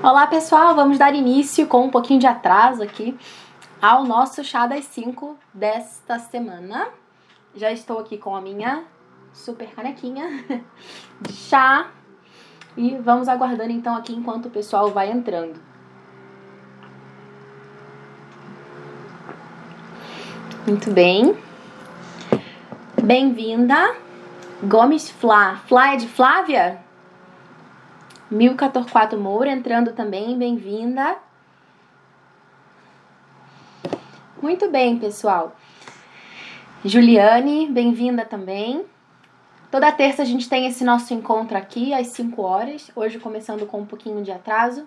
Olá pessoal, vamos dar início com um pouquinho de atraso aqui ao nosso chá das 5 desta semana. Já estou aqui com a minha super canequinha de chá e vamos aguardando então aqui enquanto o pessoal vai entrando. Muito bem. Bem-vinda. Gomes Flá. Flá é de Flávia? Milka Torquato Moura entrando também, bem-vinda. Muito bem, pessoal. Juliane, bem-vinda também. Toda terça a gente tem esse nosso encontro aqui às 5 horas, hoje começando com um pouquinho de atraso.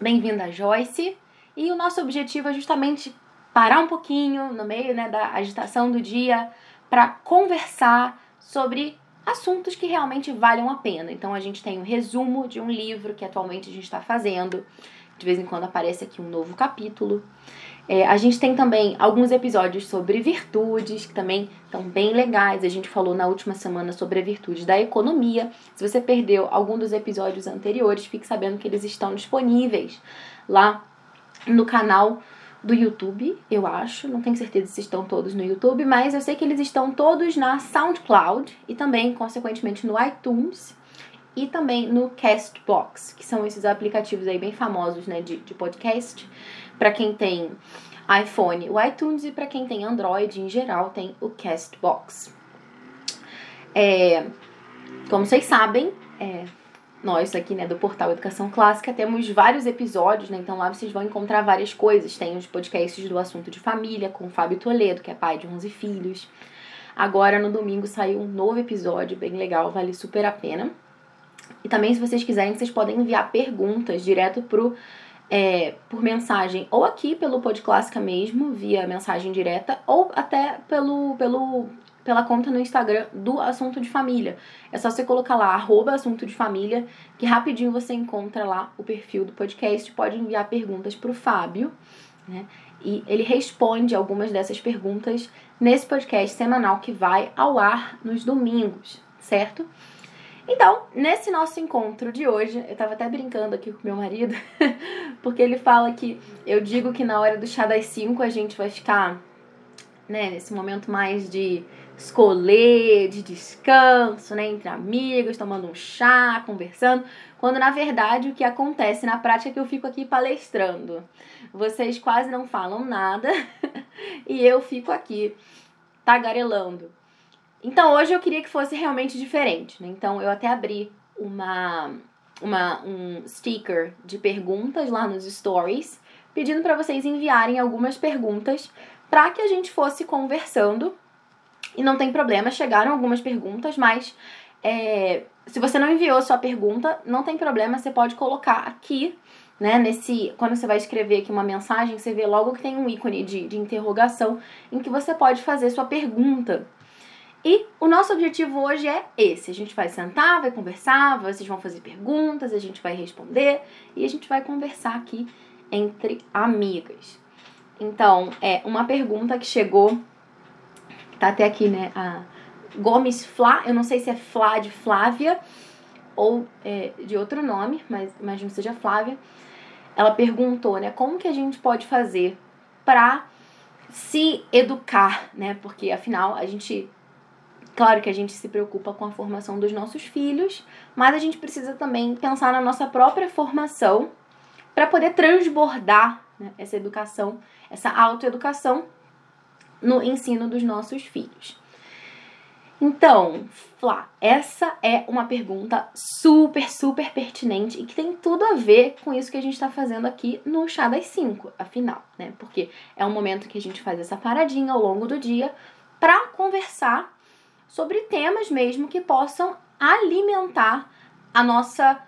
Bem-vinda, Joyce. E o nosso objetivo é justamente parar um pouquinho no meio né, da agitação do dia para conversar sobre assuntos que realmente valham a pena. Então a gente tem um resumo de um livro que atualmente a gente está fazendo. De vez em quando aparece aqui um novo capítulo. É, a gente tem também alguns episódios sobre virtudes, que também estão bem legais. A gente falou na última semana sobre a virtude da economia. Se você perdeu algum dos episódios anteriores, fique sabendo que eles estão disponíveis lá no canal do YouTube, eu acho. Não tenho certeza se estão todos no YouTube, mas eu sei que eles estão todos na SoundCloud e também, consequentemente, no iTunes e também no Castbox, que são esses aplicativos aí bem famosos, né, de, de podcast. Para quem tem iPhone, o iTunes e para quem tem Android em geral tem o Castbox. É, como vocês sabem, é, nós aqui, né, do portal Educação Clássica, temos vários episódios, né? Então lá vocês vão encontrar várias coisas. Tem os podcasts do assunto de família com o Fábio Toledo, que é pai de 11 filhos. Agora no domingo saiu um novo episódio bem legal, vale super a pena. E também, se vocês quiserem, vocês podem enviar perguntas direto pro é, por mensagem, ou aqui pelo Pod Clássica mesmo, via mensagem direta, ou até pelo, pelo pela conta no Instagram do Assunto de Família. É só você colocar lá, arroba Assunto de Família, que rapidinho você encontra lá o perfil do podcast. Pode enviar perguntas para o Fábio, né? E ele responde algumas dessas perguntas nesse podcast semanal que vai ao ar nos domingos, certo? Então, nesse nosso encontro de hoje, eu tava até brincando aqui com meu marido, porque ele fala que eu digo que na hora do chá das 5 a gente vai ficar, né, nesse momento mais de escolher, de descanso, né, entre amigos, tomando um chá, conversando, quando na verdade o que acontece na prática é que eu fico aqui palestrando. Vocês quase não falam nada e eu fico aqui tagarelando. Então hoje eu queria que fosse realmente diferente, né? Então eu até abri uma, uma um sticker de perguntas lá nos stories, pedindo para vocês enviarem algumas perguntas para que a gente fosse conversando e não tem problema, chegaram algumas perguntas, mas é, se você não enviou sua pergunta, não tem problema, você pode colocar aqui, né? Nesse. Quando você vai escrever aqui uma mensagem, você vê logo que tem um ícone de, de interrogação em que você pode fazer sua pergunta. E o nosso objetivo hoje é esse. A gente vai sentar, vai conversar, vocês vão fazer perguntas, a gente vai responder e a gente vai conversar aqui entre amigas. Então, é uma pergunta que chegou Tá até aqui, né? A Gomes Flá, eu não sei se é Flá de Flávia ou é, de outro nome, mas imagino que seja Flávia. Ela perguntou, né? Como que a gente pode fazer para se educar, né? Porque afinal a gente Claro que a gente se preocupa com a formação dos nossos filhos, mas a gente precisa também pensar na nossa própria formação para poder transbordar né, essa educação, essa autoeducação no ensino dos nossos filhos. Então, Flá, essa é uma pergunta super, super pertinente e que tem tudo a ver com isso que a gente está fazendo aqui no Chá das 5, afinal, né? Porque é um momento que a gente faz essa paradinha ao longo do dia para conversar sobre temas mesmo que possam alimentar a nossa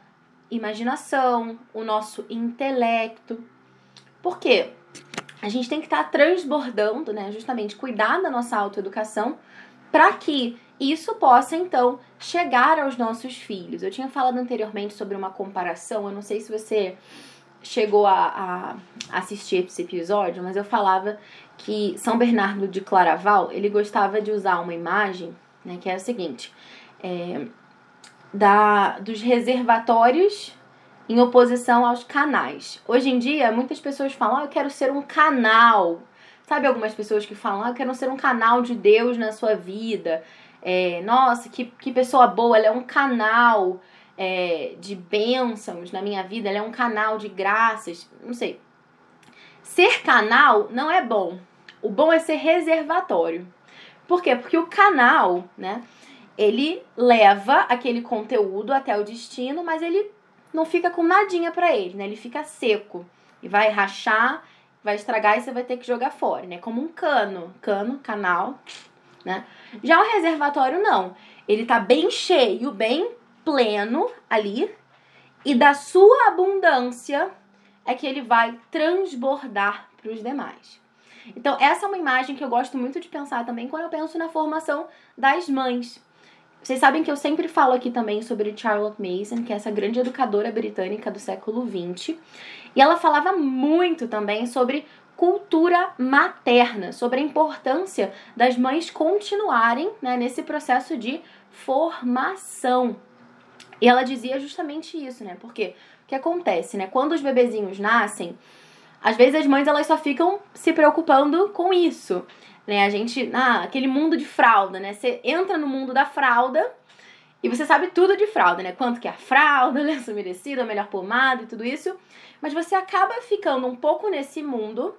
imaginação, o nosso intelecto. Por quê? A gente tem que estar tá transbordando, né? Justamente cuidar da nossa autoeducação para que isso possa então chegar aos nossos filhos. Eu tinha falado anteriormente sobre uma comparação, eu não sei se você chegou a, a assistir esse episódio, mas eu falava que São Bernardo de Claraval ele gostava de usar uma imagem, né, que é a seguinte: é, da, dos reservatórios em oposição aos canais. Hoje em dia, muitas pessoas falam: ah, eu quero ser um canal. Sabe algumas pessoas que falam: ah, eu quero ser um canal de Deus na sua vida. É, nossa, que, que pessoa boa, ela é um canal é, de bênçãos na minha vida, ela é um canal de graças. Não sei. Ser canal não é bom. O bom é ser reservatório. Por quê? Porque o canal, né? Ele leva aquele conteúdo até o destino, mas ele não fica com nadinha para ele, né? Ele fica seco e vai rachar, vai estragar e você vai ter que jogar fora, né? Como um cano, cano, canal, né? Já o reservatório não. Ele tá bem cheio, bem pleno ali, e da sua abundância é que ele vai transbordar para os demais. Então, essa é uma imagem que eu gosto muito de pensar também quando eu penso na formação das mães. Vocês sabem que eu sempre falo aqui também sobre Charlotte Mason, que é essa grande educadora britânica do século XX. E ela falava muito também sobre cultura materna, sobre a importância das mães continuarem né, nesse processo de formação. E ela dizia justamente isso, né? Porque o que acontece, né? Quando os bebezinhos nascem, às vezes as mães elas só ficam se preocupando com isso. Né? A gente, ah, aquele mundo de fralda, né? Você entra no mundo da fralda e você sabe tudo de fralda, né? Quanto que é a fralda, lenço umedecido, a melhor pomada e tudo isso. Mas você acaba ficando um pouco nesse mundo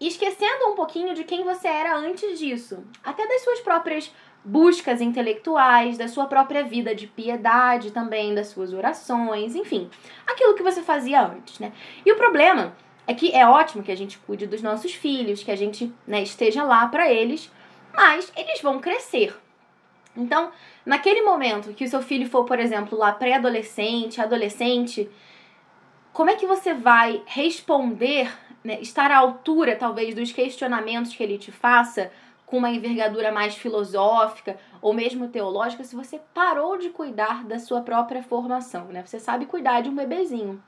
esquecendo um pouquinho de quem você era antes disso. Até das suas próprias buscas intelectuais, da sua própria vida de piedade também, das suas orações, enfim, aquilo que você fazia antes, né? E o problema é que é ótimo que a gente cuide dos nossos filhos, que a gente né, esteja lá para eles, mas eles vão crescer. Então, naquele momento que o seu filho for, por exemplo, lá pré-adolescente, adolescente, como é que você vai responder, né, estar à altura, talvez, dos questionamentos que ele te faça, com uma envergadura mais filosófica ou mesmo teológica, se você parou de cuidar da sua própria formação, né? Você sabe cuidar de um bebezinho.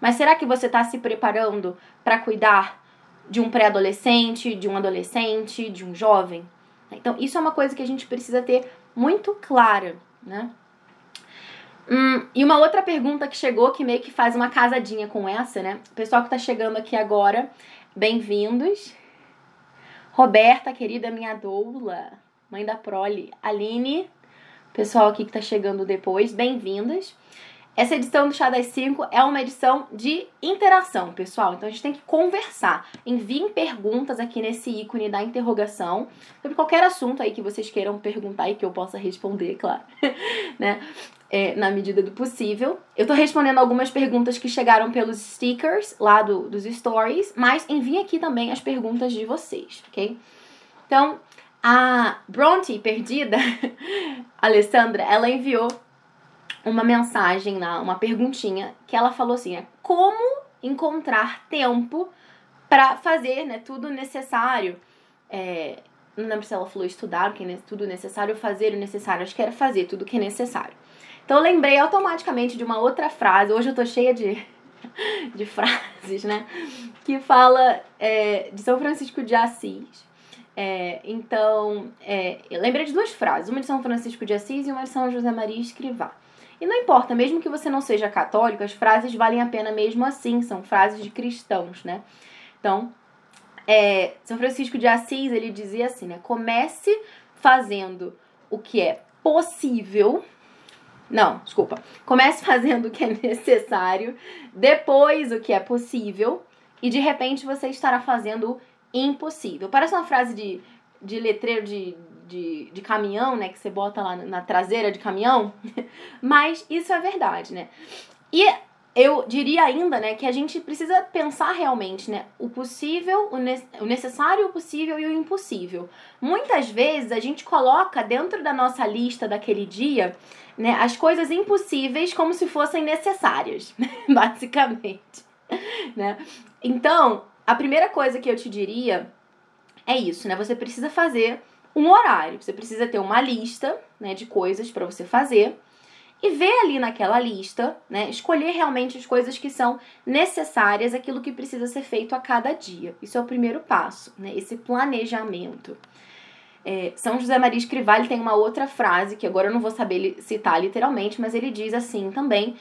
Mas será que você está se preparando para cuidar de um pré-adolescente, de um adolescente, de um jovem? Então, isso é uma coisa que a gente precisa ter muito clara, né? Hum, e uma outra pergunta que chegou, que meio que faz uma casadinha com essa, né? O pessoal que está chegando aqui agora, bem-vindos. Roberta, querida minha doula, mãe da prole. Aline, pessoal aqui que está chegando depois, bem-vindas. Essa edição do Chá das 5 é uma edição de interação, pessoal. Então a gente tem que conversar. Enviem perguntas aqui nesse ícone da interrogação sobre qualquer assunto aí que vocês queiram perguntar e que eu possa responder, claro, né? É, na medida do possível. Eu tô respondendo algumas perguntas que chegaram pelos stickers lá do, dos stories, mas enviem aqui também as perguntas de vocês, ok? Então, a Bronte perdida, Alessandra, ela enviou uma mensagem uma perguntinha, que ela falou assim: é, como encontrar tempo para fazer né, tudo necessário? É, não lembro se ela falou estudar que é tudo necessário, fazer o necessário, acho que era fazer tudo que é necessário. Então eu lembrei automaticamente de uma outra frase, hoje eu tô cheia de, de frases, né? Que fala é, de São Francisco de Assis. É, então, é, eu lembrei de duas frases, uma de São Francisco de Assis e uma de São José Maria Escrivá. E não importa, mesmo que você não seja católico, as frases valem a pena mesmo assim, são frases de cristãos, né? Então, é, São Francisco de Assis, ele dizia assim, né? Comece fazendo o que é possível. Não, desculpa. Comece fazendo o que é necessário, depois o que é possível, e de repente você estará fazendo o impossível. Parece uma frase de, de letreiro de, de, de caminhão, né? Que você bota lá na traseira de caminhão. Mas isso é verdade, né? E eu diria ainda, né, que a gente precisa pensar realmente, né, o possível, o, ne o necessário, o possível e o impossível. Muitas vezes a gente coloca dentro da nossa lista daquele dia, né, as coisas impossíveis como se fossem necessárias, basicamente, né? Então, a primeira coisa que eu te diria é isso, né? Você precisa fazer um horário. Você precisa ter uma lista né, de coisas para você fazer e ver ali naquela lista, né, escolher realmente as coisas que são necessárias, aquilo que precisa ser feito a cada dia. Isso é o primeiro passo, né, esse planejamento. É, São José Maria Escrivá tem uma outra frase que agora eu não vou saber citar literalmente, mas ele diz assim também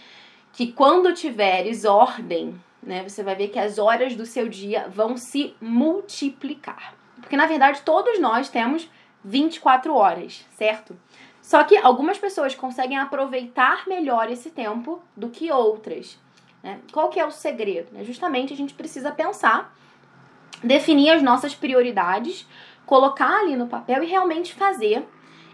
que quando tiveres ordem, né, você vai ver que as horas do seu dia vão se multiplicar. Porque na verdade todos nós temos 24 horas, certo? Só que algumas pessoas conseguem aproveitar melhor esse tempo do que outras. Né? Qual que é o segredo? Né? Justamente a gente precisa pensar, definir as nossas prioridades, colocar ali no papel e realmente fazer.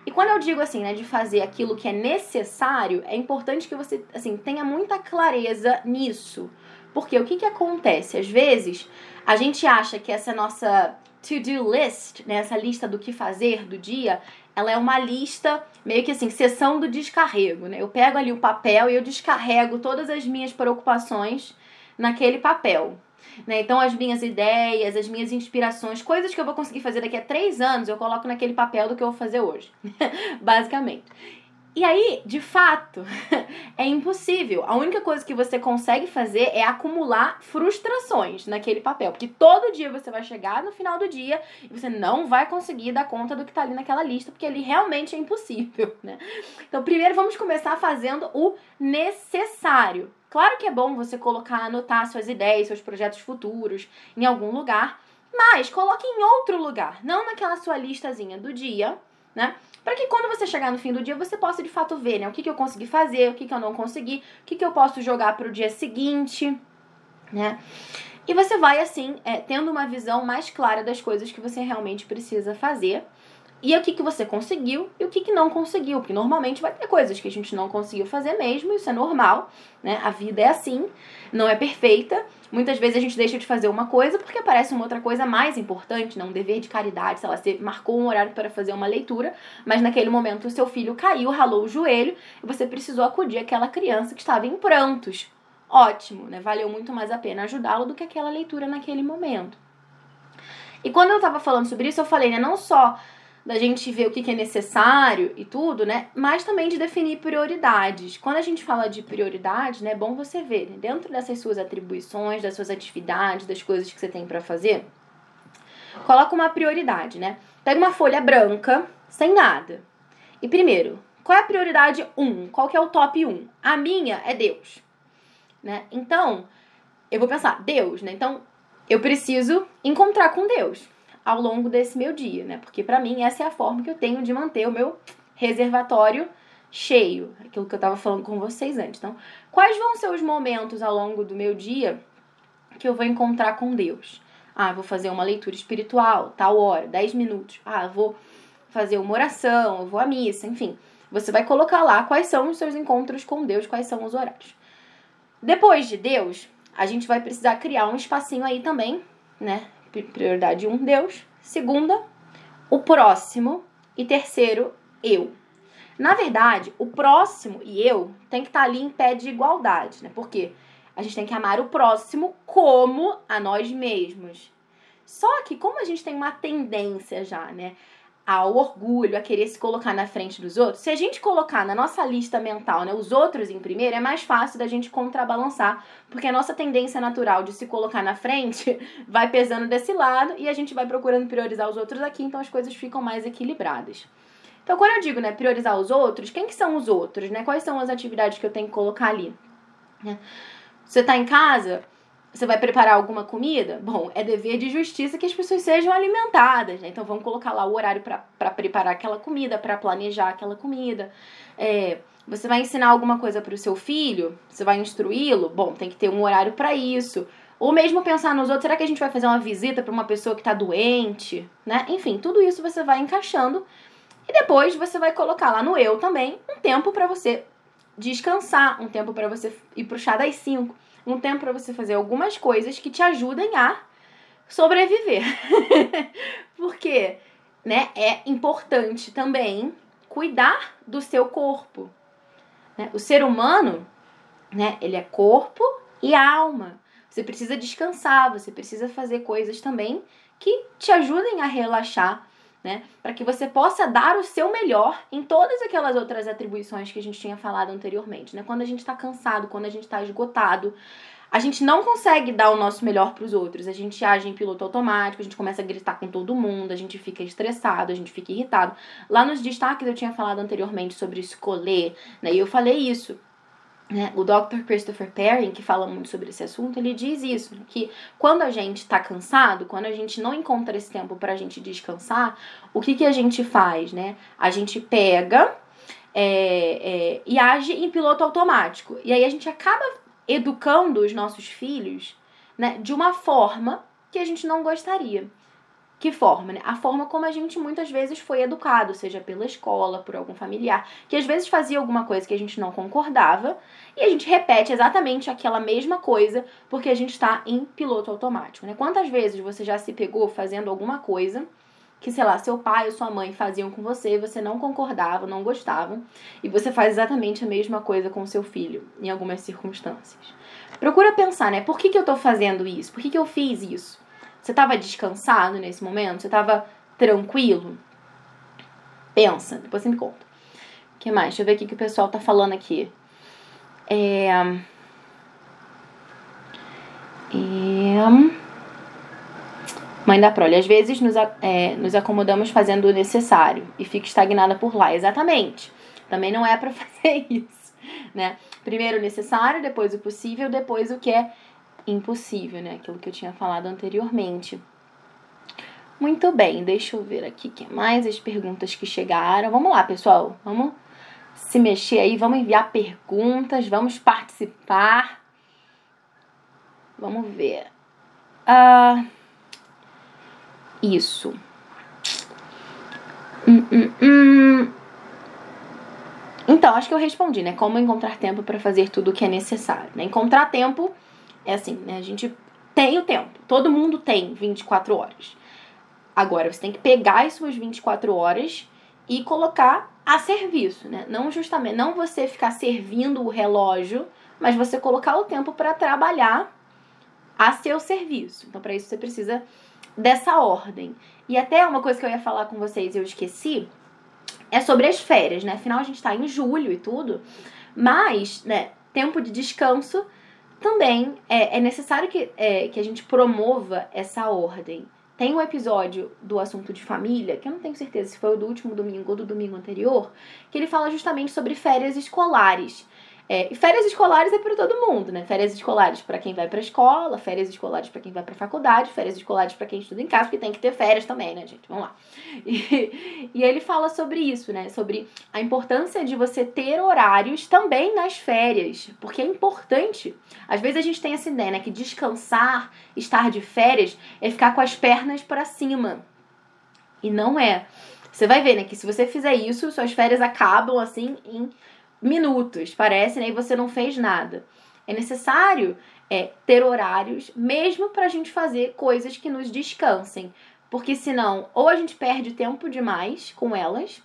E quando eu digo assim, né, de fazer aquilo que é necessário, é importante que você assim tenha muita clareza nisso. Porque o que, que acontece? Às vezes, a gente acha que essa nossa to-do list, né, essa lista do que fazer do dia, ela é uma lista meio que assim, sessão do descarrego, né? Eu pego ali o papel e eu descarrego todas as minhas preocupações naquele papel. Né? Então, as minhas ideias, as minhas inspirações, coisas que eu vou conseguir fazer daqui a três anos, eu coloco naquele papel do que eu vou fazer hoje. Basicamente. E aí, de fato, é impossível. A única coisa que você consegue fazer é acumular frustrações naquele papel. Porque todo dia você vai chegar no final do dia e você não vai conseguir dar conta do que tá ali naquela lista, porque ali realmente é impossível, né? Então, primeiro vamos começar fazendo o necessário. Claro que é bom você colocar, anotar suas ideias, seus projetos futuros em algum lugar, mas coloque em outro lugar, não naquela sua listazinha do dia, né? Para que quando você chegar no fim do dia, você possa de fato ver, né? O que, que eu consegui fazer, o que, que eu não consegui, o que, que eu posso jogar para o dia seguinte, né? E você vai, assim, é, tendo uma visão mais clara das coisas que você realmente precisa fazer. E o que, que você conseguiu e o que, que não conseguiu. Porque normalmente vai ter coisas que a gente não conseguiu fazer mesmo, isso é normal, né? A vida é assim, não é perfeita. Muitas vezes a gente deixa de fazer uma coisa porque aparece uma outra coisa mais importante, né? um dever de caridade, sei lá, você marcou um horário para fazer uma leitura, mas naquele momento o seu filho caiu, ralou o joelho e você precisou acudir aquela criança que estava em prantos. Ótimo, né? Valeu muito mais a pena ajudá-lo do que aquela leitura naquele momento. E quando eu estava falando sobre isso, eu falei, né, não só da gente ver o que, que é necessário e tudo, né? Mas também de definir prioridades. Quando a gente fala de prioridades, né, é bom você ver, né? dentro dessas suas atribuições, das suas atividades, das coisas que você tem para fazer, coloca uma prioridade, né? Pega uma folha branca, sem nada. E primeiro, qual é a prioridade 1? Um? Qual que é o top 1? Um? A minha é Deus, né? Então, eu vou pensar, Deus, né? Então, eu preciso encontrar com Deus ao longo desse meu dia, né? Porque para mim essa é a forma que eu tenho de manter o meu reservatório cheio, aquilo que eu estava falando com vocês antes. Então, quais vão ser os momentos ao longo do meu dia que eu vou encontrar com Deus? Ah, vou fazer uma leitura espiritual, tal hora, 10 minutos. Ah, vou fazer uma oração, vou à missa, enfim. Você vai colocar lá quais são os seus encontros com Deus, quais são os horários. Depois de Deus, a gente vai precisar criar um espacinho aí também, né, prioridade um, Deus. Segunda, o próximo. E terceiro, eu. Na verdade, o próximo e eu tem que estar ali em pé de igualdade, né? Porque a gente tem que amar o próximo como a nós mesmos. Só que como a gente tem uma tendência já, né, ao orgulho, a querer se colocar na frente dos outros, se a gente colocar na nossa lista mental né, os outros em primeiro, é mais fácil da gente contrabalançar, porque a nossa tendência natural de se colocar na frente vai pesando desse lado e a gente vai procurando priorizar os outros aqui, então as coisas ficam mais equilibradas. Então, quando eu digo né, priorizar os outros, quem que são os outros? Né? Quais são as atividades que eu tenho que colocar ali? Né? Você está em casa, você vai preparar alguma comida? Bom, é dever de justiça que as pessoas sejam alimentadas, né? Então vamos colocar lá o horário para preparar aquela comida, para planejar aquela comida. É, você vai ensinar alguma coisa para o seu filho? Você vai instruí-lo? Bom, tem que ter um horário para isso. Ou mesmo pensar nos outros, será que a gente vai fazer uma visita para uma pessoa que está doente? Né? Enfim, tudo isso você vai encaixando. E depois você vai colocar lá no eu também um tempo para você descansar, um tempo para você ir pro chá das 5 um tempo para você fazer algumas coisas que te ajudem a sobreviver. Porque, né, é importante também cuidar do seu corpo. Né? O ser humano, né, ele é corpo e alma. Você precisa descansar, você precisa fazer coisas também que te ajudem a relaxar, né? Para que você possa dar o seu melhor em todas aquelas outras atribuições que a gente tinha falado anteriormente, né? Quando a gente está cansado, quando a gente está esgotado, a gente não consegue dar o nosso melhor para os outros. A gente age em piloto automático, a gente começa a gritar com todo mundo, a gente fica estressado, a gente fica irritado. Lá nos destaques eu tinha falado anteriormente sobre escolher, né? E eu falei isso. Né? O Dr. Christopher Perrin, que fala muito sobre esse assunto, ele diz isso, né? que quando a gente está cansado, quando a gente não encontra esse tempo para a gente descansar, o que, que a gente faz, né? A gente pega é, é, e age em piloto automático. E aí a gente acaba educando os nossos filhos né, de uma forma que a gente não gostaria. Que forma, né? A forma como a gente muitas vezes foi educado, seja pela escola, por algum familiar, que às vezes fazia alguma coisa que a gente não concordava, e a gente repete exatamente aquela mesma coisa porque a gente está em piloto automático, né? Quantas vezes você já se pegou fazendo alguma coisa que, sei lá, seu pai ou sua mãe faziam com você, você não concordava, não gostava, e você faz exatamente a mesma coisa com seu filho, em algumas circunstâncias. Procura pensar, né? Por que, que eu tô fazendo isso? Por que, que eu fiz isso? Você estava descansado nesse momento? Você estava tranquilo? Pensa, depois você me conta. O que mais? Deixa eu ver o que, o pessoal tá falando aqui. É... é... Mãe da prole, às vezes nos, é, nos acomodamos fazendo o necessário e fica estagnada por lá. Exatamente. Também não é para fazer isso, né? Primeiro o necessário, depois o possível, depois o que é impossível, né? Aquilo que eu tinha falado anteriormente. Muito bem, deixa eu ver aqui que mais as perguntas que chegaram. Vamos lá, pessoal. Vamos se mexer aí, vamos enviar perguntas, vamos participar. Vamos ver. Ah, isso. Hum, hum, hum. Então, acho que eu respondi, né? Como encontrar tempo para fazer tudo o que é necessário. Né? Encontrar tempo é assim, né? A gente tem o tempo. Todo mundo tem 24 horas. Agora, você tem que pegar as suas 24 horas e colocar a serviço, né? Não justamente, não você ficar servindo o relógio, mas você colocar o tempo para trabalhar a seu serviço. Então, para isso você precisa dessa ordem. E até uma coisa que eu ia falar com vocês e eu esqueci é sobre as férias, né? Afinal, a gente tá em julho e tudo, mas, né, tempo de descanso também é, é necessário que, é, que a gente promova essa ordem. Tem um episódio do assunto de família, que eu não tenho certeza se foi o do último domingo ou do domingo anterior, que ele fala justamente sobre férias escolares. É, e férias escolares é para todo mundo, né? Férias escolares para quem vai para escola, férias escolares para quem vai para faculdade, férias escolares para quem estuda em casa, porque tem que ter férias também, né, gente? Vamos lá. E, e ele fala sobre isso, né? Sobre a importância de você ter horários também nas férias, porque é importante. Às vezes a gente tem essa ideia, né, que descansar, estar de férias é ficar com as pernas para cima. E não é. Você vai ver, né, que se você fizer isso, suas férias acabam assim em minutos, parece, né? E você não fez nada. É necessário é, ter horários, mesmo para a gente fazer coisas que nos descansem. Porque senão, ou a gente perde tempo demais com elas,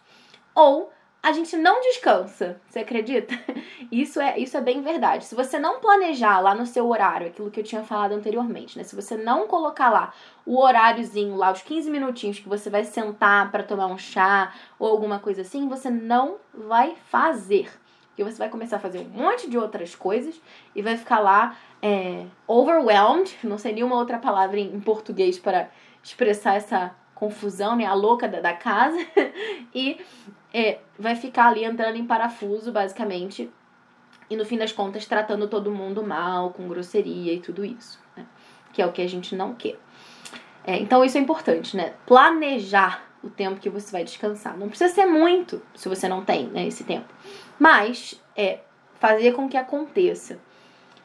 ou a gente não descansa. Você acredita? Isso é, isso é bem verdade. Se você não planejar lá no seu horário, aquilo que eu tinha falado anteriormente, né? Se você não colocar lá o horáriozinho, lá os 15 minutinhos que você vai sentar para tomar um chá ou alguma coisa assim, você não vai fazer. Porque você vai começar a fazer um monte de outras coisas e vai ficar lá é, overwhelmed, não sei nenhuma outra palavra em, em português para expressar essa confusão, né? A louca da, da casa. e é, vai ficar ali entrando em parafuso, basicamente. E no fim das contas, tratando todo mundo mal, com grosseria e tudo isso. Né? Que é o que a gente não quer. É, então, isso é importante, né? Planejar o tempo que você vai descansar. Não precisa ser muito, se você não tem né, esse tempo. Mas, é fazer com que aconteça.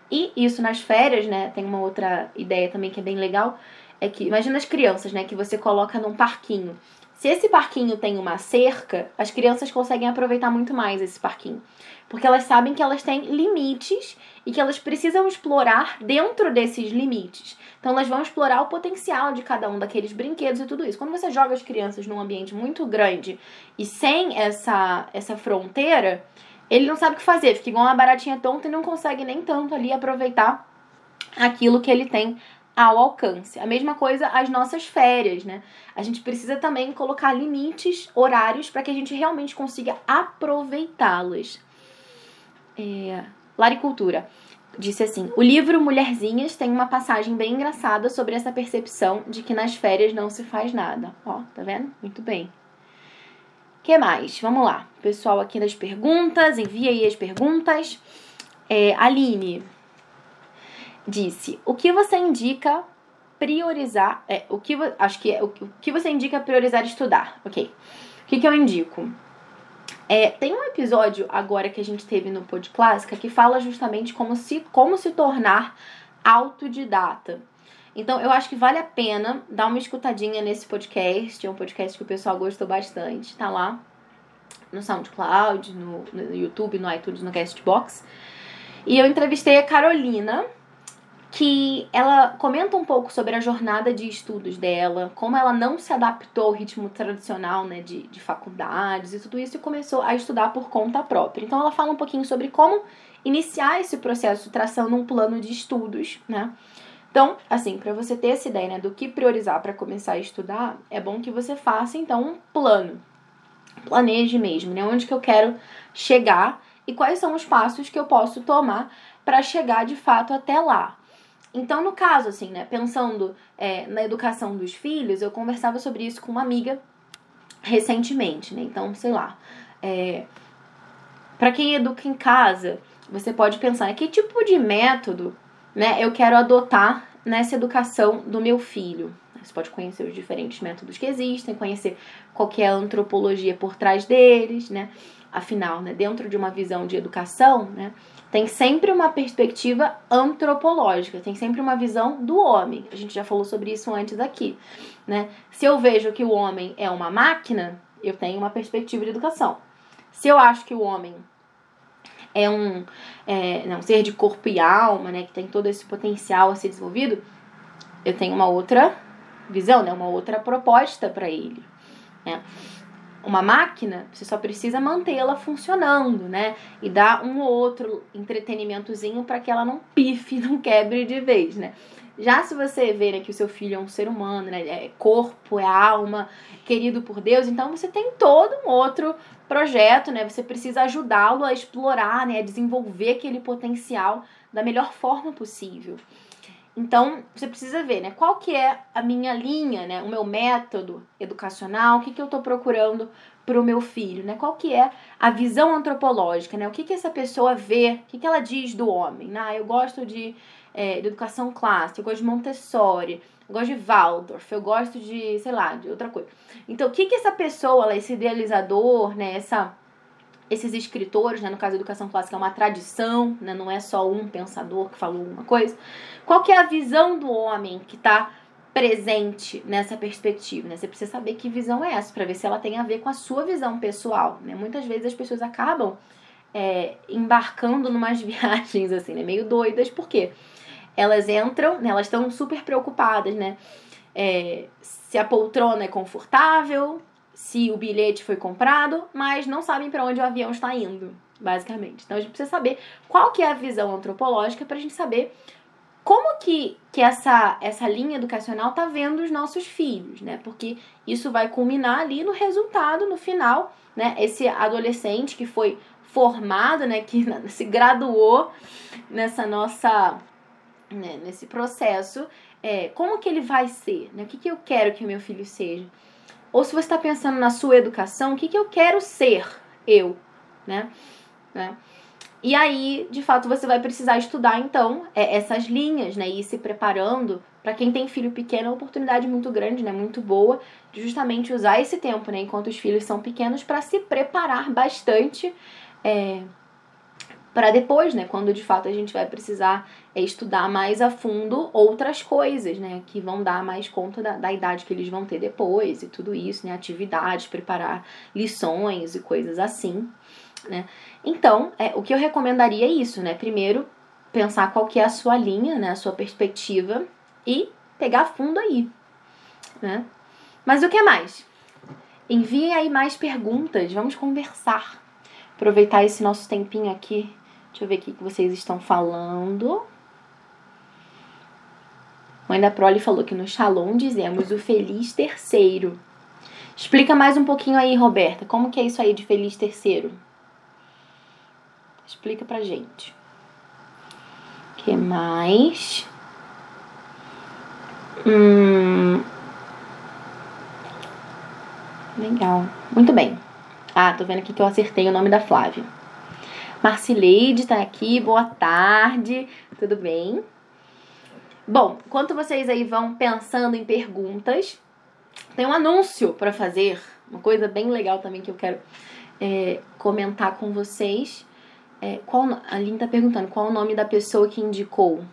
E isso nas férias, né? Tem uma outra ideia também que é bem legal é que imagina as crianças, né, que você coloca num parquinho. Se esse parquinho tem uma cerca, as crianças conseguem aproveitar muito mais esse parquinho. Porque elas sabem que elas têm limites e que elas precisam explorar dentro desses limites. Então elas vão explorar o potencial de cada um daqueles brinquedos e tudo isso. Quando você joga as crianças num ambiente muito grande e sem essa, essa fronteira, ele não sabe o que fazer, fica igual uma baratinha tonta e não consegue nem tanto ali aproveitar aquilo que ele tem ao alcance. A mesma coisa as nossas férias, né? A gente precisa também colocar limites, horários, para que a gente realmente consiga aproveitá-las. É... Laricultura disse assim: o livro Mulherzinhas tem uma passagem bem engraçada sobre essa percepção de que nas férias não se faz nada. Ó, tá vendo? Muito bem. que mais? Vamos lá. Pessoal aqui das perguntas, envia aí as perguntas. É, Aline disse: O que você indica priorizar? É, o que acho que é o, o que você indica priorizar estudar? Ok. O que, que eu indico? É, tem um episódio agora que a gente teve no Pod Clássica que fala justamente como se, como se tornar autodidata. Então, eu acho que vale a pena dar uma escutadinha nesse podcast. É um podcast que o pessoal gostou bastante. Tá lá no SoundCloud, no, no YouTube, no iTunes, no Castbox. E eu entrevistei a Carolina, que ela comenta um pouco sobre a jornada de estudos dela, como ela não se adaptou ao ritmo tradicional né, de, de faculdades e tudo isso e começou a estudar por conta própria. Então ela fala um pouquinho sobre como iniciar esse processo traçando um plano de estudos, né? Então, assim, para você ter essa ideia né, do que priorizar para começar a estudar, é bom que você faça então um plano. Planeje mesmo, né? Onde que eu quero chegar e quais são os passos que eu posso tomar para chegar de fato até lá. Então, no caso, assim, né, pensando é, na educação dos filhos, eu conversava sobre isso com uma amiga recentemente, né? Então, sei lá, é, para quem educa em casa, você pode pensar que tipo de método, né, eu quero adotar nessa educação do meu filho. Você pode conhecer os diferentes métodos que existem, conhecer qual é a antropologia por trás deles, né? Afinal, né, dentro de uma visão de educação, né, tem sempre uma perspectiva antropológica, tem sempre uma visão do homem. A gente já falou sobre isso antes aqui, né? Se eu vejo que o homem é uma máquina, eu tenho uma perspectiva de educação. Se eu acho que o homem é um, é, não, ser de corpo e alma, né, que tem todo esse potencial a ser desenvolvido, eu tenho uma outra visão, né, uma outra proposta para ele, né? Uma máquina, você só precisa mantê-la funcionando, né? E dar um ou outro entretenimentozinho para que ela não pife, não quebre de vez, né? Já se você vê né, que o seu filho é um ser humano, né, é corpo, é alma, querido por Deus, então você tem todo um outro projeto, né? Você precisa ajudá-lo a explorar, né, a desenvolver aquele potencial da melhor forma possível. Então, você precisa ver, né? Qual que é a minha linha, né? O meu método educacional, o que, que eu estou procurando para o meu filho, né? Qual que é a visão antropológica, né? O que, que essa pessoa vê, o que, que ela diz do homem? Ah, eu gosto de, é, de educação clássica, eu gosto de Montessori, eu gosto de Waldorf, eu gosto de, sei lá, de outra coisa. Então, o que, que essa pessoa, esse idealizador, né? Essa esses escritores, né, no caso da educação clássica, é uma tradição, né, não é só um pensador que falou uma coisa. Qual que é a visão do homem que está presente nessa perspectiva? Né? Você precisa saber que visão é essa, para ver se ela tem a ver com a sua visão pessoal. Né? Muitas vezes as pessoas acabam é, embarcando numas viagens assim, né, meio doidas, porque elas entram, né, elas estão super preocupadas, né? É, se a poltrona é confortável, se o bilhete foi comprado, mas não sabem para onde o avião está indo, basicamente. Então a gente precisa saber qual que é a visão antropológica para a gente saber como que, que essa, essa linha educacional está vendo os nossos filhos, né? Porque isso vai culminar ali no resultado, no final, né? Esse adolescente que foi formado, né? Que se graduou nessa nossa... Né, nesse processo, é, como que ele vai ser? Né? O que, que eu quero que o meu filho seja? Ou se você está pensando na sua educação, o que, que eu quero ser eu, né? né? E aí, de fato, você vai precisar estudar, então, é, essas linhas, né? E ir se preparando. Para quem tem filho pequeno, é uma oportunidade muito grande, né? Muito boa, de justamente usar esse tempo, né? Enquanto os filhos são pequenos, para se preparar bastante. É, para depois, né, quando de fato a gente vai precisar é, estudar mais a fundo outras coisas, né, que vão dar mais conta da, da idade que eles vão ter depois e tudo isso, né, atividades, preparar lições e coisas assim, né. Então, é, o que eu recomendaria é isso, né, primeiro pensar qual que é a sua linha, né, a sua perspectiva e pegar fundo aí, né. Mas o que mais? Enviem aí mais perguntas, vamos conversar. Aproveitar esse nosso tempinho aqui Deixa eu ver o que vocês estão falando. Mãe da Prole falou que no Shalom dizemos o feliz terceiro. Explica mais um pouquinho aí, Roberta. Como que é isso aí de feliz terceiro? Explica pra gente. O que mais? Hum. Legal. Muito bem. Ah, tô vendo aqui que eu acertei o nome da Flávia. Marcileide tá aqui, boa tarde, tudo bem? Bom, enquanto vocês aí vão pensando em perguntas, tem um anúncio para fazer, uma coisa bem legal também que eu quero é, comentar com vocês. É, qual, a Aline tá perguntando qual o nome da pessoa que indicou.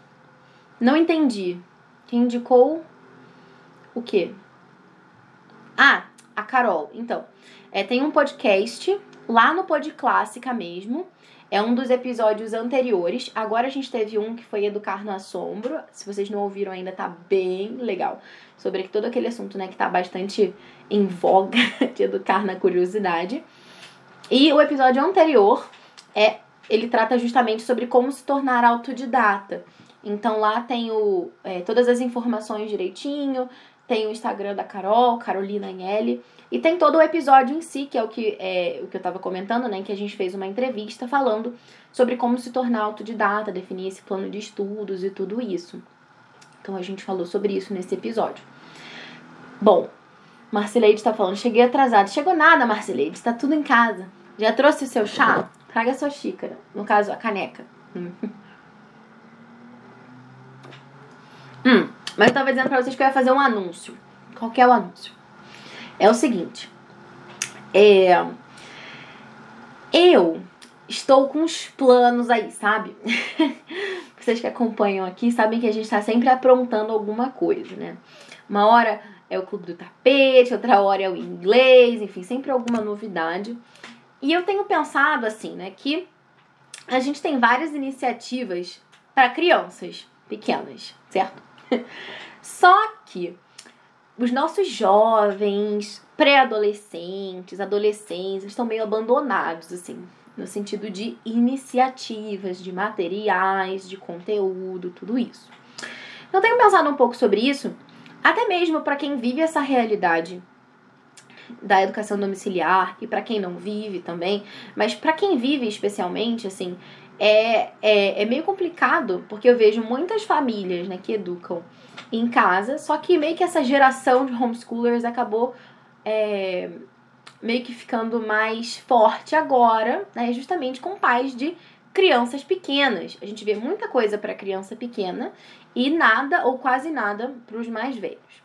Não entendi. Quem indicou o quê? Ah, a Carol. Então, é, tem um podcast lá no Pod Clássica mesmo. É um dos episódios anteriores. Agora a gente teve um que foi Educar no Assombro. Se vocês não ouviram ainda, tá bem legal. Sobre todo aquele assunto, né, que tá bastante em voga de educar na curiosidade. E o episódio anterior é ele trata justamente sobre como se tornar autodidata. Então lá tem o, é, todas as informações direitinho, tem o Instagram da Carol, Carolina L. E tem todo o episódio em si, que é o que, é, o que eu estava comentando, né? Que a gente fez uma entrevista falando sobre como se tornar autodidata, definir esse plano de estudos e tudo isso. Então a gente falou sobre isso nesse episódio. Bom, Marcileide está falando, cheguei atrasada. Chegou nada, Marcileide, está tudo em casa. Já trouxe o seu chá? Traga a sua xícara. No caso, a caneca. Hum, mas eu tava dizendo pra vocês que eu ia fazer um anúncio. Qual que é o anúncio? É o seguinte. É, eu estou com uns planos aí, sabe? Vocês que acompanham aqui sabem que a gente tá sempre aprontando alguma coisa, né? Uma hora é o clube do tapete, outra hora é o inglês, enfim, sempre alguma novidade. E eu tenho pensado assim, né, que a gente tem várias iniciativas para crianças pequenas, certo? Só que os nossos jovens, pré-adolescentes, adolescentes estão meio abandonados, assim, no sentido de iniciativas, de materiais, de conteúdo, tudo isso. Eu tenho pensado um pouco sobre isso, até mesmo para quem vive essa realidade da educação domiciliar e para quem não vive também, mas para quem vive especialmente, assim, é, é, é meio complicado, porque eu vejo muitas famílias né, que educam em casa, só que meio que essa geração de homeschoolers acabou é, meio que ficando mais forte agora, né, justamente com pais de crianças pequenas. A gente vê muita coisa para criança pequena e nada ou quase nada para os mais velhos.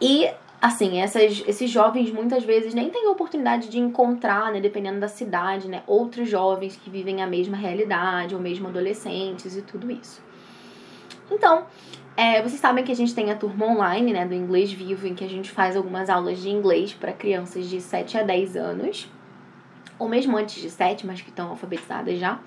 E assim, essas, esses jovens muitas vezes nem têm oportunidade de encontrar, né, dependendo da cidade, né, outros jovens que vivem a mesma realidade, ou mesmo adolescentes e tudo isso. Então, é, vocês sabem que a gente tem a turma online, né, do Inglês Vivo, em que a gente faz algumas aulas de inglês para crianças de 7 a 10 anos, ou mesmo antes de 7, mas que estão alfabetizadas já.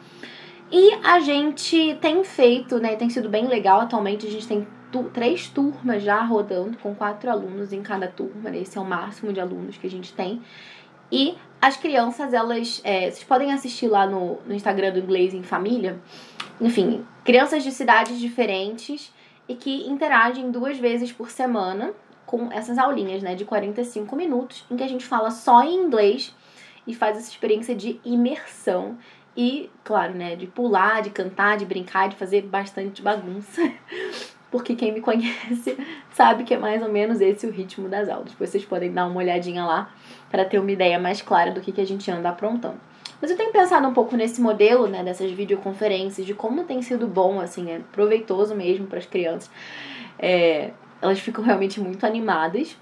E a gente tem feito, né, tem sido bem legal atualmente, a gente tem tu, três turmas já rodando, com quatro alunos em cada turma, né? esse é o máximo de alunos que a gente tem. E as crianças, elas. É, vocês podem assistir lá no, no Instagram do Inglês em Família. Enfim, crianças de cidades diferentes e que interagem duas vezes por semana com essas aulinhas, né, de 45 minutos, em que a gente fala só em inglês e faz essa experiência de imersão e, claro, né, de pular, de cantar, de brincar, de fazer bastante bagunça. porque quem me conhece sabe que é mais ou menos esse o ritmo das aulas. Vocês podem dar uma olhadinha lá para ter uma ideia mais clara do que, que a gente anda aprontando. Mas eu tenho pensado um pouco nesse modelo, né, dessas videoconferências, de como tem sido bom, assim, é proveitoso mesmo para as crianças. É, elas ficam realmente muito animadas.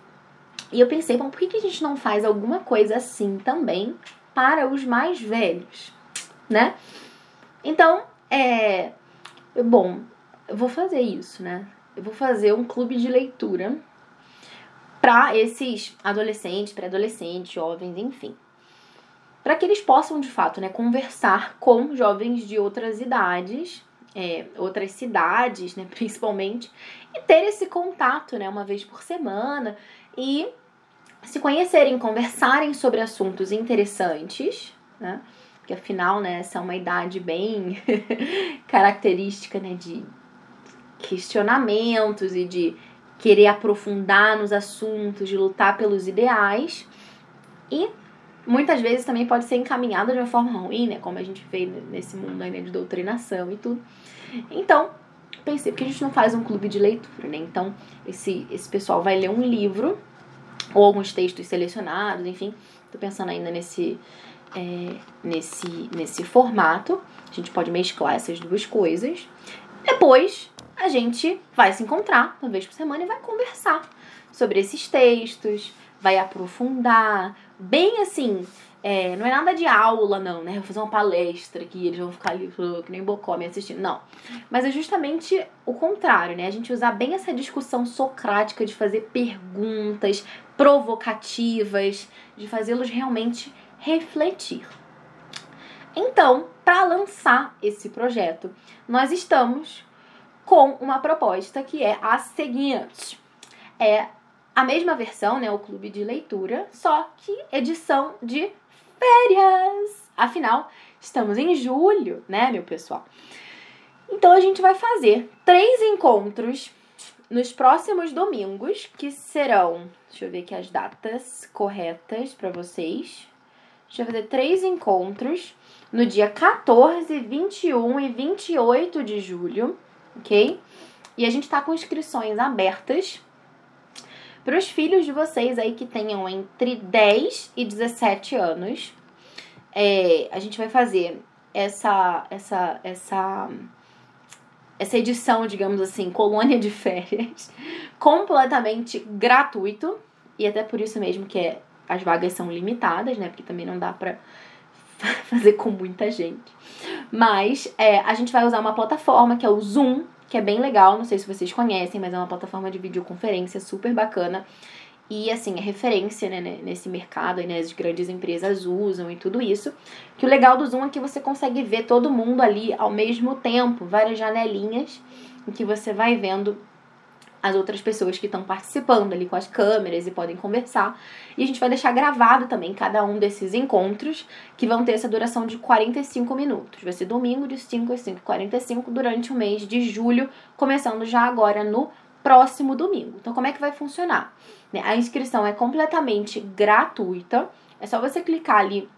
E eu pensei, bom, por que, que a gente não faz alguma coisa assim também para os mais velhos, né? Então, é. Bom, eu vou fazer isso, né? Eu vou fazer um clube de leitura para esses adolescentes, pré-adolescentes, jovens, enfim. Para que eles possam, de fato, né, conversar com jovens de outras idades, é, outras cidades, né, principalmente, e ter esse contato, né, uma vez por semana e se conhecerem, conversarem sobre assuntos interessantes, né? Porque afinal, né, essa é uma idade bem característica, né, de questionamentos e de querer aprofundar nos assuntos, de lutar pelos ideais. E muitas vezes também pode ser encaminhada de uma forma ruim, né? Como a gente vê nesse mundo ainda de doutrinação e tudo. Então, pensei, porque a gente não faz um clube de leitura, né? Então, esse, esse pessoal vai ler um livro ou alguns textos selecionados, enfim. Tô pensando ainda nesse, é, nesse, nesse formato. A gente pode mesclar essas duas coisas. Depois, a gente vai se encontrar uma vez por semana e vai conversar sobre esses textos, vai aprofundar, bem assim, é, não é nada de aula, não, né? Vou fazer uma palestra aqui, eles vão ficar ali que nem bocó me assistindo. Não. Mas é justamente o contrário, né? A gente usar bem essa discussão socrática de fazer perguntas provocativas, de fazê-los realmente refletir. Então, para lançar esse projeto, nós estamos com uma proposta que é a seguinte: é a mesma versão, né, o clube de leitura, só que edição de férias. Afinal, estamos em julho, né, meu pessoal? Então a gente vai fazer três encontros nos próximos domingos, que serão, deixa eu ver aqui as datas corretas para vocês. Deixa eu fazer três encontros no dia 14, 21 e 28 de julho, ok? E a gente tá com inscrições abertas para os filhos de vocês aí que tenham entre 10 e 17 anos. É, a gente vai fazer essa, essa, essa, essa edição, digamos assim, colônia de férias, completamente gratuito. E até por isso mesmo que é as vagas são limitadas, né? Porque também não dá pra fazer com muita gente. Mas é, a gente vai usar uma plataforma que é o Zoom, que é bem legal. Não sei se vocês conhecem, mas é uma plataforma de videoconferência super bacana. E assim, é referência né, nesse mercado, né, as grandes empresas usam e tudo isso. Que o legal do Zoom é que você consegue ver todo mundo ali ao mesmo tempo, várias janelinhas em que você vai vendo as outras pessoas que estão participando ali com as câmeras e podem conversar. E a gente vai deixar gravado também cada um desses encontros, que vão ter essa duração de 45 minutos. Vai ser domingo de 5 a 5 45 durante o mês de julho, começando já agora no próximo domingo. Então, como é que vai funcionar? Né, a inscrição é completamente gratuita. É só você clicar ali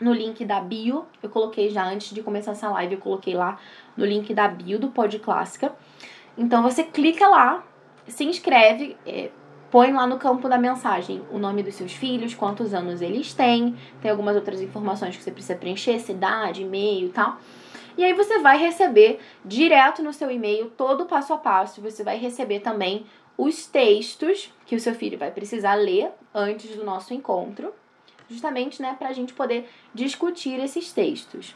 no link da bio. Eu coloquei já antes de começar essa live, eu coloquei lá no link da bio do Pod Clássica. Então você clica lá, se inscreve, é, põe lá no campo da mensagem o nome dos seus filhos, quantos anos eles têm, tem algumas outras informações que você precisa preencher, cidade, e-mail e tal. E aí você vai receber direto no seu e-mail todo o passo a passo, você vai receber também os textos que o seu filho vai precisar ler antes do nosso encontro, justamente, né, para a gente poder discutir esses textos.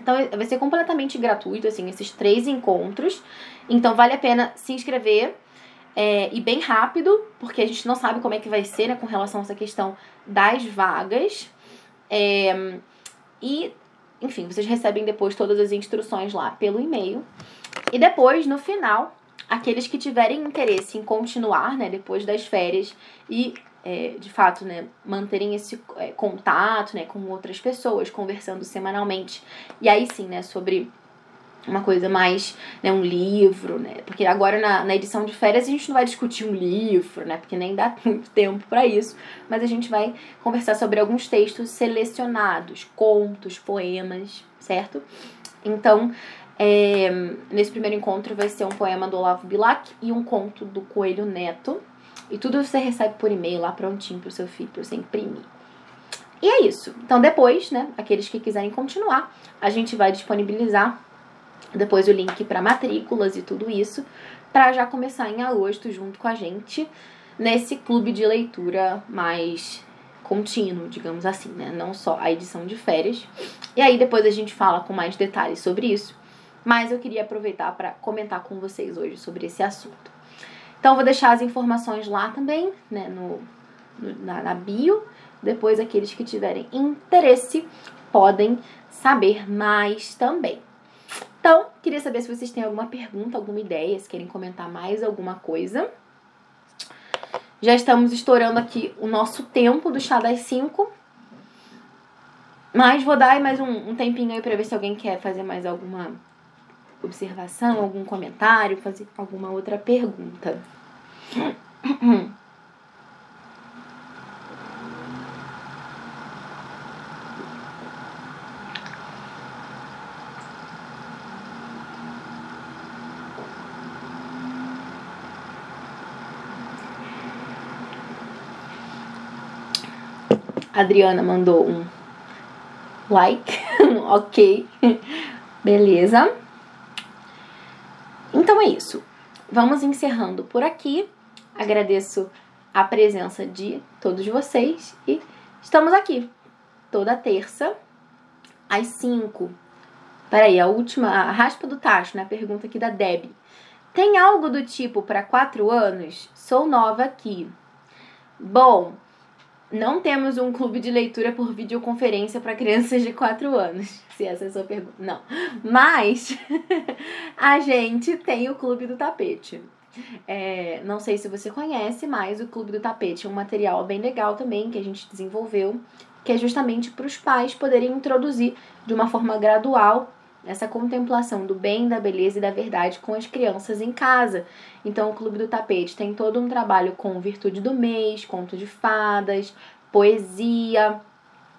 Então vai ser completamente gratuito, assim, esses três encontros. Então vale a pena se inscrever é, e bem rápido, porque a gente não sabe como é que vai ser né, com relação a essa questão das vagas. É, e, enfim, vocês recebem depois todas as instruções lá pelo e-mail. E depois, no final, aqueles que tiverem interesse em continuar, né, depois das férias e é, de fato, né, manterem esse é, contato, né, com outras pessoas, conversando semanalmente. E aí sim, né, sobre uma coisa mais, né, um livro, né? Porque agora na, na edição de férias a gente não vai discutir um livro, né? Porque nem dá muito tempo para isso, mas a gente vai conversar sobre alguns textos selecionados, contos, poemas, certo? Então, é, nesse primeiro encontro vai ser um poema do Olavo Bilac e um conto do Coelho Neto. E tudo você recebe por e-mail lá prontinho pro seu filho, pra você imprimir. E é isso. Então depois, né, aqueles que quiserem continuar, a gente vai disponibilizar depois o link para matrículas e tudo isso, para já começar em agosto junto com a gente nesse clube de leitura mais contínuo, digamos assim, né? Não só a edição de férias. E aí depois a gente fala com mais detalhes sobre isso. Mas eu queria aproveitar para comentar com vocês hoje sobre esse assunto. Então vou deixar as informações lá também, né, no, no na, na bio. Depois aqueles que tiverem interesse podem saber mais também. Então, queria saber se vocês têm alguma pergunta, alguma ideia, se querem comentar mais alguma coisa. Já estamos estourando aqui o nosso tempo do chá das 5. Mas vou dar mais um, um tempinho aí pra ver se alguém quer fazer mais alguma observação, algum comentário, fazer alguma outra pergunta. Adriana mandou um like, ok, beleza. Então é isso. Vamos encerrando por aqui. Agradeço a presença de todos vocês e estamos aqui toda terça às 5. Peraí, a última, a raspa do tacho, né? Pergunta aqui da Deb. Tem algo do tipo para 4 anos? Sou nova aqui. Bom, não temos um clube de leitura por videoconferência para crianças de 4 anos. Se essa é a sua pergunta. Não. Mas a gente tem o Clube do Tapete. É, não sei se você conhece, mas o Clube do Tapete é um material bem legal também que a gente desenvolveu, que é justamente para os pais poderem introduzir de uma forma gradual essa contemplação do bem, da beleza e da verdade com as crianças em casa. Então, o Clube do Tapete tem todo um trabalho com Virtude do Mês, conto de fadas, poesia,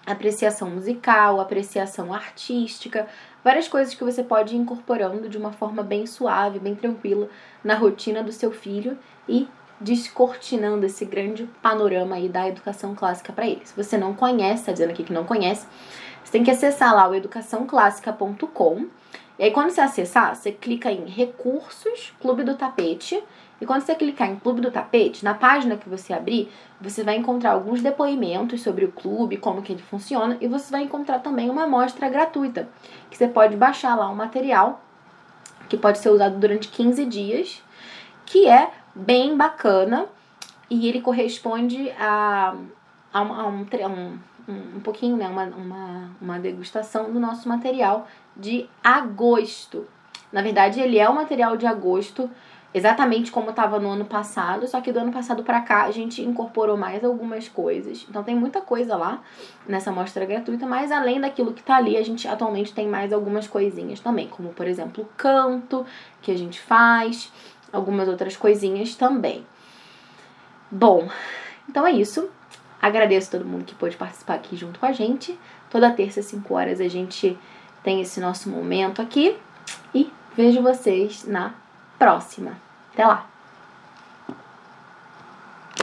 apreciação musical, apreciação artística, várias coisas que você pode ir incorporando de uma forma bem suave, bem tranquila na rotina do seu filho e descortinando esse grande panorama aí da educação clássica para ele. Se você não conhece, tá dizendo aqui que não conhece, você tem que acessar lá o educaçãoclássica.com. E aí quando você acessar, você clica em recursos, Clube do Tapete, e quando você clicar em Clube do Tapete, na página que você abrir, você vai encontrar alguns depoimentos sobre o clube, como que ele funciona, e você vai encontrar também uma amostra gratuita, que você pode baixar lá um material que pode ser usado durante 15 dias, que é bem bacana e ele corresponde a, a, um, a um, um, um pouquinho, né, uma, uma, uma degustação do nosso material de agosto. Na verdade, ele é o material de agosto exatamente como estava no ano passado, só que do ano passado para cá a gente incorporou mais algumas coisas. Então tem muita coisa lá nessa amostra gratuita, mas além daquilo que está ali, a gente atualmente tem mais algumas coisinhas também, como por exemplo o canto que a gente faz, algumas outras coisinhas também. Bom, então é isso. Agradeço todo mundo que pôde participar aqui junto com a gente. Toda terça, às 5 horas, a gente tem esse nosso momento aqui. E vejo vocês na próxima. Até lá!